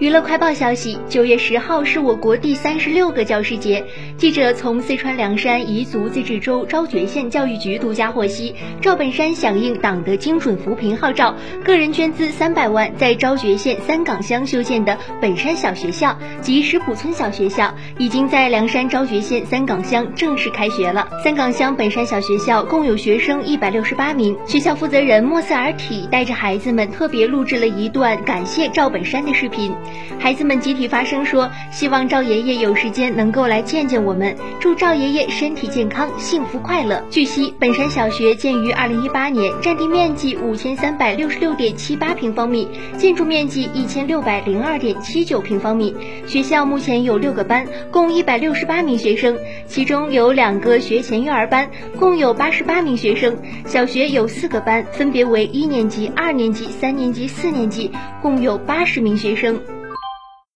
娱乐快报消息：九月十号是我国第三十六个教师节。记者从四川凉山彝族自治州昭觉县教育局独家获悉，赵本山响应党的精准扶贫号召，个人捐资三百万，在昭觉县三岗乡修建的本山小学校及石浦村小学校，已经在凉山昭觉县三岗乡正式开学了。三岗乡本山小学校共有学生一百六十八名。学校负责人莫斯尔体带着孩子们特别录制了一段感谢赵本山的视频。孩子们集体发声说：“希望赵爷爷有时间能够来见见我们，祝赵爷爷身体健康、幸福快乐。”据悉，本山小学建于二零一八年，占地面积五千三百六十六点七八平方米，建筑面积一千六百零二点七九平方米。学校目前有六个班，共一百六十八名学生，其中有两个学前幼儿班，共有八十八名学生。小学有四个班，分别为一年级、二年级、三年级、四年级，共有八十名学生。